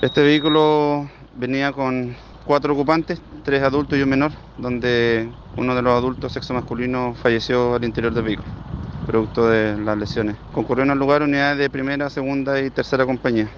Este vehículo venía con cuatro ocupantes, tres adultos y un menor, donde uno de los adultos sexo masculino falleció al interior del vehículo, producto de las lesiones. Concurrieron al lugar unidades de primera, segunda y tercera compañía.